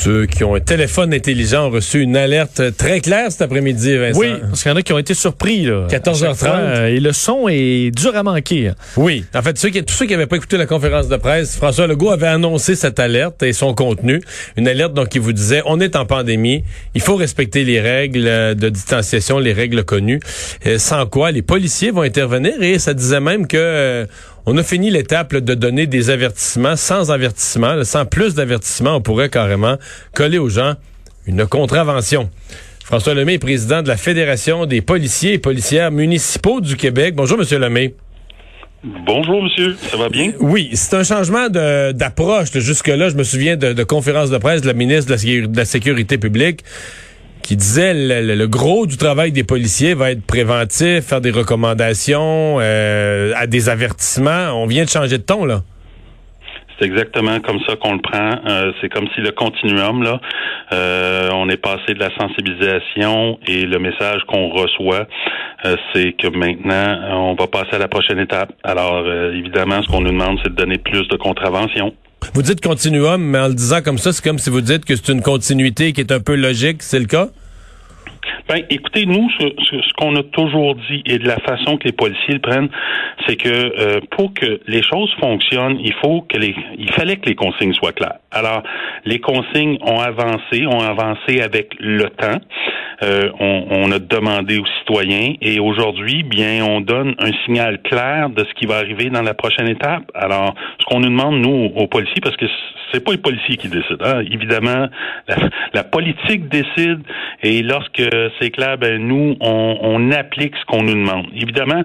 ceux qui ont un téléphone intelligent ont reçu une alerte très claire cet après-midi, Vincent. Oui, parce qu'il y en a qui ont été surpris. Là, 14h30. Euh, et le son est dur à manquer. Hein. Oui. En fait, ceux qui, tous ceux qui n'avaient pas écouté la conférence de presse, François Legault avait annoncé cette alerte et son contenu. Une alerte donc qui vous disait, on est en pandémie, il faut respecter les règles de distanciation, les règles connues, euh, sans quoi les policiers vont intervenir et ça disait même que... Euh, on a fini l'étape de donner des avertissements. Sans avertissement, sans plus d'avertissements, on pourrait carrément coller aux gens une contravention. François Lemay est président de la Fédération des policiers et policières municipaux du Québec. Bonjour, Monsieur Lemay. Bonjour, monsieur. Ça va bien? Oui, c'est un changement d'approche. Jusque-là, je me souviens de, de conférences de presse de la ministre de la Sécurité publique qui disait le, le, gros du travail des policiers va être préventif, faire des recommandations, euh, à des avertissements. On vient de changer de ton, là. C'est exactement comme ça qu'on le prend. Euh, c'est comme si le continuum, là, euh, on est passé de la sensibilisation et le message qu'on reçoit, c'est que maintenant, on va passer à la prochaine étape. Alors, évidemment, ce qu'on nous demande, c'est de donner plus de contraventions. Vous dites continuum, mais en le disant comme ça, c'est comme si vous dites que c'est une continuité qui est un peu logique, c'est le cas? Ben, écoutez, nous, ce, ce, qu'on a toujours dit et de la façon que les policiers le prennent, c'est que euh, pour que les choses fonctionnent, il faut que les, il fallait que les consignes soient claires. Alors, les consignes ont avancé, ont avancé avec le temps. Euh, on, on, a demandé aux citoyens et aujourd'hui, bien, on donne un signal clair de ce qui va arriver dans la prochaine étape. Alors, ce qu'on nous demande nous aux policiers, parce que c'est pas les policiers qui décident. Hein. Évidemment, la, politique décide et lorsque c'est clair, ben nous, on, on applique ce qu'on nous demande. Évidemment,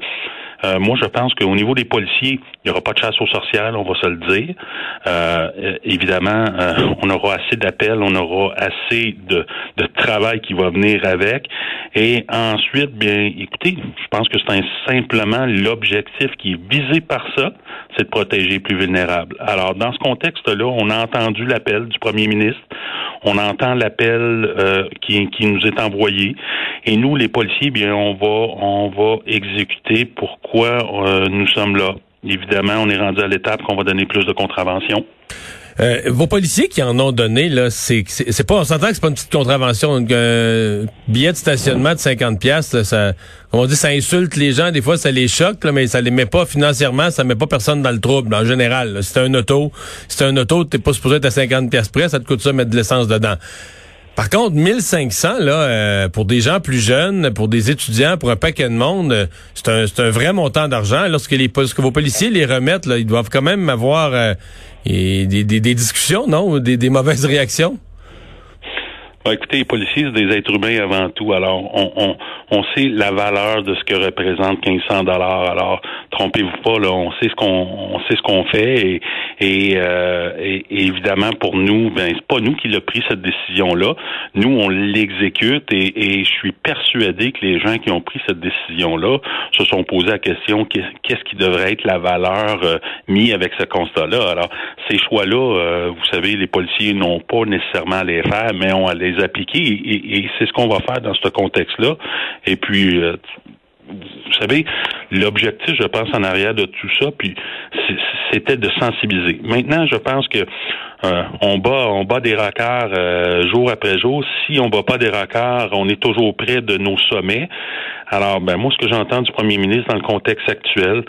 euh, moi, je pense qu'au niveau des policiers, il n'y aura pas de chasse aux sorcières, on va se le dire. Euh, évidemment, euh, on aura assez d'appels, on aura assez de, de, travail qui va venir avec. Et ensuite, bien, écoutez, je pense que c'est simplement l'objectif qui est visé par ça, c'est de protéger les plus vulnérables. Alors, dans ce contexte-là, on a entendu l'appel du premier ministre, on entend l'appel euh, qui, qui nous est envoyé, et nous, les policiers, bien, on va, on va exécuter pourquoi euh, nous sommes là. Évidemment, on est rendu à l'étape qu'on va donner plus de contraventions. Euh, vos policiers qui en ont donné, là, c'est, c'est, pas, on s'entend que c'est pas une petite contravention, un billet de stationnement de 50 pièces, ça, on dit, ça insulte les gens, des fois ça les choque, là, mais ça les met pas financièrement, ça met pas personne dans le trouble, en général. Si c'est un auto, si un auto, t'es pas supposé être à 50 pièces près, ça te coûte ça mettre de l'essence dedans. Par contre, 1500 là, euh, pour des gens plus jeunes, pour des étudiants, pour un paquet de monde, euh, c'est un, un vrai montant d'argent. Lorsque les lorsque vos policiers les remettent, là, ils doivent quand même avoir euh, des, des, des, discussions, non, des, des mauvaises réactions? Écoutez, les policiers, c'est des êtres humains avant tout. Alors, on, on, on sait la valeur de ce que représente 1500 dollars. Alors, trompez-vous pas, là, on sait ce qu'on on sait ce qu'on fait et, euh, et, évidemment pour nous, ben c'est pas nous qui l'a pris cette décision-là. Nous, on l'exécute et, et, je suis persuadé que les gens qui ont pris cette décision-là se sont posé la question qu'est-ce qui devrait être la valeur euh, mise avec ce constat-là? Alors, ces choix-là, euh, vous savez, les policiers n'ont pas nécessairement à les faire, mais ont à les appliquer et, et c'est ce qu'on va faire dans ce contexte-là. Et puis, euh, vous savez, l'objectif, je pense, en arrière de tout ça, puis c'était de sensibiliser. Maintenant, je pense que euh, on bat, on bat des records euh, jour après jour. Si on bat pas des records, on est toujours près de nos sommets. Alors, ben moi, ce que j'entends du premier ministre dans le contexte actuel,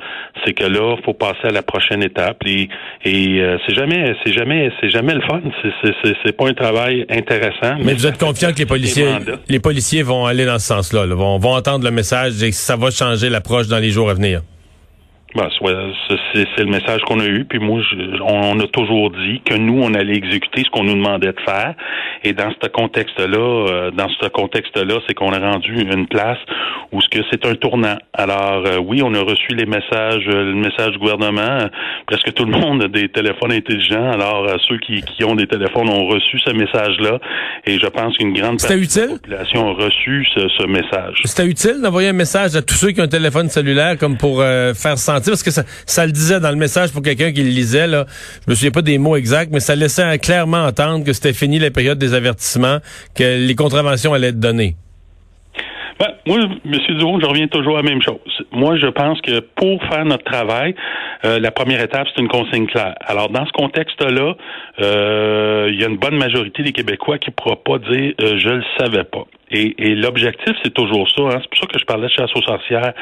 c'est que là, faut passer à la prochaine étape. Et, et euh, c'est jamais, c'est jamais, c'est jamais le fun. C'est pas un travail intéressant. Mais, vous êtes confiant que les policiers, les policiers vont aller dans ce sens-là, vont, vont entendre le message et que ça va changer l'approche dans les jours à venir? Ben, c'est le message qu'on a eu. Puis moi, on, a toujours dit que nous, on allait exécuter ce qu'on nous demandait de faire. Et dans ce contexte-là, euh, dans ce contexte-là, c'est qu'on a rendu une place où ce que c'est un tournant. Alors euh, oui, on a reçu les messages, euh, le message du gouvernement. Presque tout le monde a des téléphones intelligents. Alors ceux qui, qui ont des téléphones ont reçu ce message-là. Et je pense qu'une grande partie de la population a reçu ce, ce message. C'était utile d'envoyer un message à tous ceux qui ont un téléphone cellulaire comme pour faire sentir parce que ça, le disait dans le message pour quelqu'un qui le lisait, là. Je me souviens pas des mots exacts, mais ça laissait clairement entendre que c'était fini la période des avertissements, que les contraventions allaient être données. Ben, moi, M. Duron, je reviens toujours à la même chose. Moi, je pense que pour faire notre travail, euh, la première étape, c'est une consigne claire. Alors, dans ce contexte-là, euh, il y a une bonne majorité des Québécois qui ne pourra pas dire euh, je le savais pas. Et, l'objectif, c'est toujours ça. Hein. C'est pour ça que je parlais de chasse aux sorcières.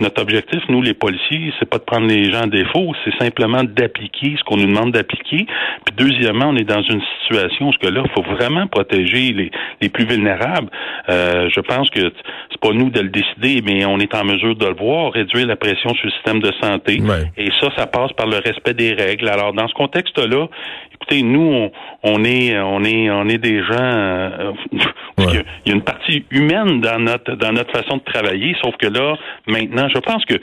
Notre objectif, nous, les policiers, c'est pas de prendre les gens en défaut, c'est simplement d'appliquer ce qu'on nous demande d'appliquer. Puis deuxièmement, on est dans une situation où ce que là, il faut vraiment protéger les, les plus vulnérables. Euh, je pense que c'est pas nous de le décider, mais on est en mesure de le voir, réduire la pression sur le système de santé. Et ça, ça passe par le respect des règles. Alors, dans ce contexte-là, écoutez, nous, on, est, on est, on est des gens. Euh, il y a une partie humaine dans notre dans notre façon de travailler, sauf que là, maintenant, je pense que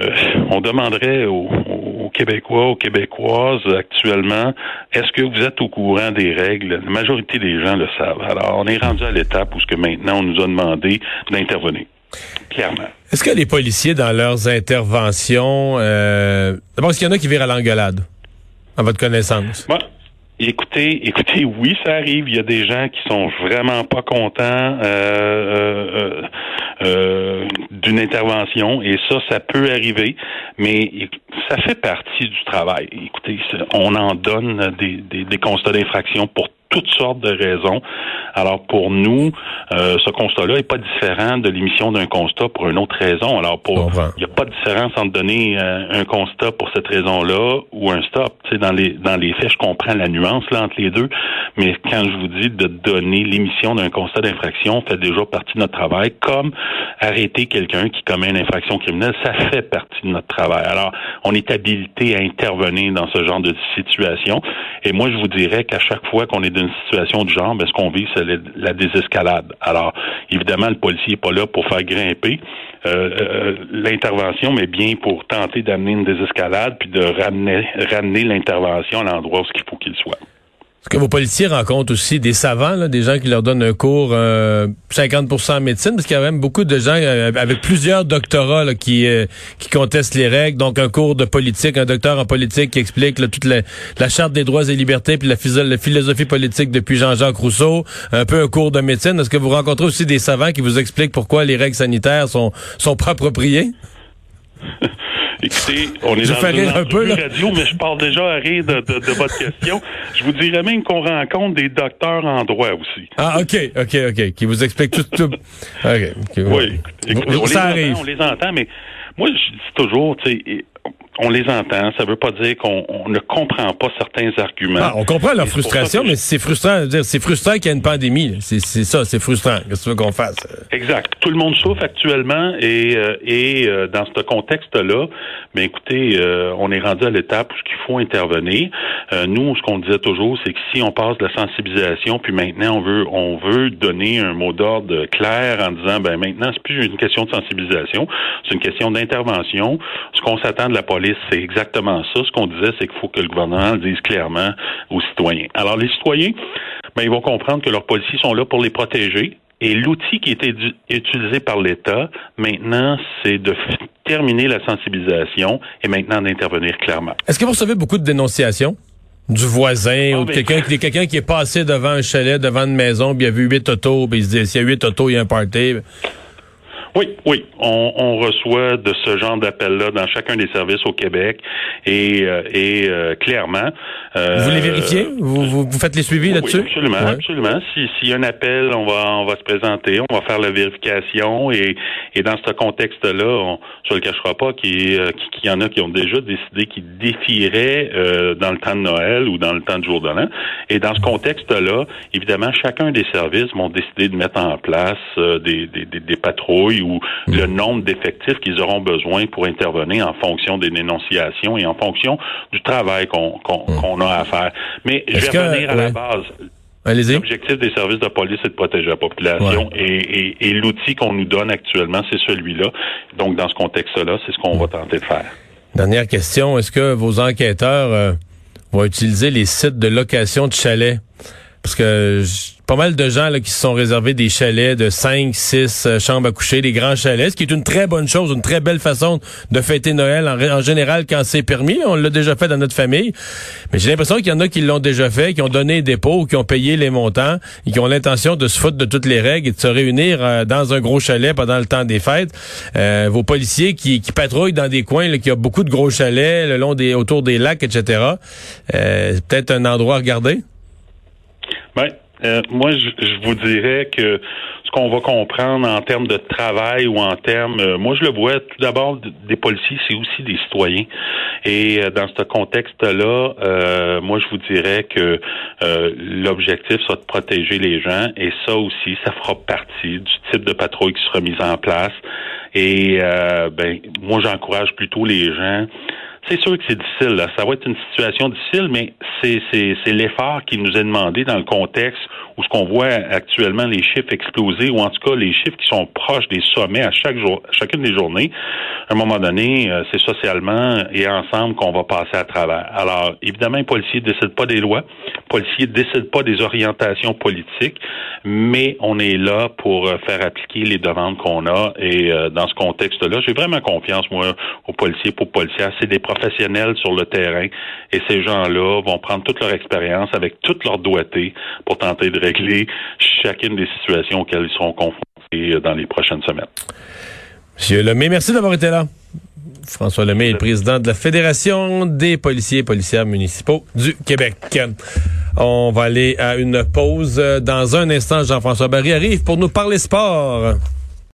euh, on demanderait aux, Québécois, aux Québécoises actuellement, est-ce que vous êtes au courant des règles? La majorité des gens le savent. Alors, on est rendu à l'étape où ce que maintenant on nous a demandé d'intervenir. Clairement. Est-ce que les policiers, dans leurs interventions, euh, d'abord, est-ce qu'il y en a qui virent à l'engueulade, à votre connaissance? Écoutez, écoutez, oui, ça arrive. Il y a des gens qui sont vraiment pas contents euh, euh, euh, d'une intervention, et ça, ça peut arriver, mais ça fait partie du travail. Écoutez, on en donne des, des, des constats d'infraction pour toutes sortes de raisons. Alors pour nous, euh, ce constat-là n'est pas différent de l'émission d'un constat pour une autre raison. Alors pour il n'y a pas de différence entre donner euh, un constat pour cette raison-là ou un stop. Tu sais, dans les dans les faits, je comprends la nuance là entre les deux, mais quand je vous dis de donner l'émission d'un constat d'infraction, fait déjà partie de notre travail, comme arrêter quelqu'un qui commet une infraction criminelle, ça fait partie de notre travail. Alors, on est habilité à intervenir dans ce genre de situation. Et moi, je vous dirais qu'à chaque fois qu'on est d'une situation de genre, ben, ce qu'on vit, c'est la désescalade. Alors, évidemment, le policier n'est pas là pour faire grimper euh, euh, l'intervention, mais bien pour tenter d'amener une désescalade puis de ramener, ramener l'intervention à l'endroit où il faut qu'il soit. Est-ce que vos policiers rencontrent aussi des savants, des gens qui leur donnent un cours euh, 50% en médecine, parce qu'il y a même beaucoup de gens euh, avec plusieurs doctorats qui euh, qui contestent les règles. Donc un cours de politique, un docteur en politique qui explique toute la, charte des droits et libertés puis la, la philosophie politique depuis Jean-Jacques Rousseau. Un peu un cours de médecine. Est-ce que vous rencontrez aussi des savants qui vous expliquent pourquoi les règles sanitaires sont sont pas appropriées? Écoutez, on est dans une un peu, radio, mais je parle déjà à rire de, de, votre question. Je vous dirais même qu'on rencontre des docteurs en droit aussi. Ah, OK, OK, OK. Qui vous expliquent tout. tout. OK. Oui, écoutez, on, les entend, on les entend, mais moi, je dis toujours, tu sais, on les entend. Ça veut pas dire qu'on ne comprend pas certains arguments. Ah, on comprend leur frustration, mais c'est frustrant. C'est frustrant qu'il y ait une pandémie. C'est ça, c'est frustrant. Qu'est-ce que tu veux qu'on fasse? Exact. Tout le monde souffre actuellement et, euh, et euh, dans ce contexte-là, mais écoutez, euh, on est rendu à l'étape où il faut intervenir. nous, ce qu'on disait toujours, c'est que si on passe de la sensibilisation, puis maintenant on veut on veut donner un mot d'ordre clair en disant ben maintenant c'est plus une question de sensibilisation, c'est une question d'intervention. Ce qu'on s'attend de la police c'est exactement ça. Ce qu'on disait, c'est qu'il faut que le gouvernement le dise clairement aux citoyens. Alors, les citoyens, ben, ils vont comprendre que leurs policiers sont là pour les protéger. Et l'outil qui était utilisé par l'État, maintenant, c'est de terminer la sensibilisation et maintenant d'intervenir clairement. Est-ce que vous recevez beaucoup de dénonciations? du voisin ah, ou de quelqu'un qui, quelqu'un qui est passé devant un chalet, devant une maison, puis il a vu huit autos, puis il se dit s'il y a huit autos, il y a un party. Oui, oui. On, reçoit de ce genre d'appel-là dans chacun des services au Québec et, euh, et euh, clairement. Euh, vous les vérifiez? Vous, vous, faites les suivis là-dessus? Oui, absolument, absolument. S'il y a un appel, on va on va se présenter, on va faire la vérification et, et dans ce contexte-là, on ne le cachera pas qu'il y en a qui ont déjà décidé qu'ils défieraient dans le temps de Noël ou dans le temps du jour de l'an. Et dans ce contexte-là, évidemment, chacun des services vont décider de mettre en place des, des, des patrouilles ou le nombre d'effectifs qu'ils auront besoin pour intervenir en fonction des dénonciations et en fonction du travail qu'on a à faire. Mais je vais revenir à la base. L'objectif des services de police, c'est de protéger la population et, l'outil qu'on nous donne actuellement, c'est celui-là. Donc, dans ce contexte-là, c'est ce qu'on va tenter de faire. Dernière question, est-ce que vos enquêteurs euh, vont utiliser les sites de location de chalets? Parce que pas mal de gens qui se sont réservés des chalets de 5, 6 euh, chambres à coucher, des grands chalets, ce qui est une très bonne chose, une très belle façon de fêter Noël en, général quand c'est permis. On l'a déjà fait dans notre famille. Mais j'ai l'impression qu'il y en a qui l'ont déjà fait, qui ont donné des dépôt, qui ont payé les montants et qui ont l'intention de se foutre de toutes les règles et de se réunir euh, dans un gros chalet pendant le temps des fêtes. Euh, vos policiers qui, patrouillent dans des coins là, qui a beaucoup de gros chalets le long des autour des lacs, etc. Euh, peut-être un endroit à regarder. Ben, euh, moi, je, vous dirais que ce qu'on va comprendre en termes de travail ou en termes, euh, moi je le vois tout d'abord des policiers, c'est aussi des citoyens. Et euh, dans ce contexte-là, moi je vous dirais que l'objectif soit de protéger les gens et ça aussi, ça fera partie du type de patrouille qui sera mise en place. Et ben, moi j'encourage plutôt les gens c'est sûr que c'est difficile. Là. Ça va être une situation difficile, mais c'est, l'effort qui nous est demandé dans le contexte où ce qu'on voit actuellement les chiffres exploser, ou en tout cas les chiffres qui sont proches des sommets à chaque jour, chacune des journées. À un moment donné, euh, c'est socialement et ensemble qu'on va passer à travers. Alors, évidemment, les policiers ne décident pas des lois, les policiers ne décident pas des orientations politiques, mais on est là pour euh, faire appliquer les demandes qu'on a. Et euh, dans ce contexte-là, j'ai vraiment confiance, moi, aux policiers, pour policiers. C'est des professionnels sur le terrain et ces gens-là vont prendre toute leur expérience avec toute leur doigté pour tenter de régler chacune des situations auxquelles ils seront confrontés euh, dans les prochaines semaines. Monsieur Lemay, merci d'avoir été là. François Lemay est président de la Fédération des policiers et policières municipaux du Québec. On va aller à une pause. Dans un instant, Jean-François Barry arrive pour nous parler sport.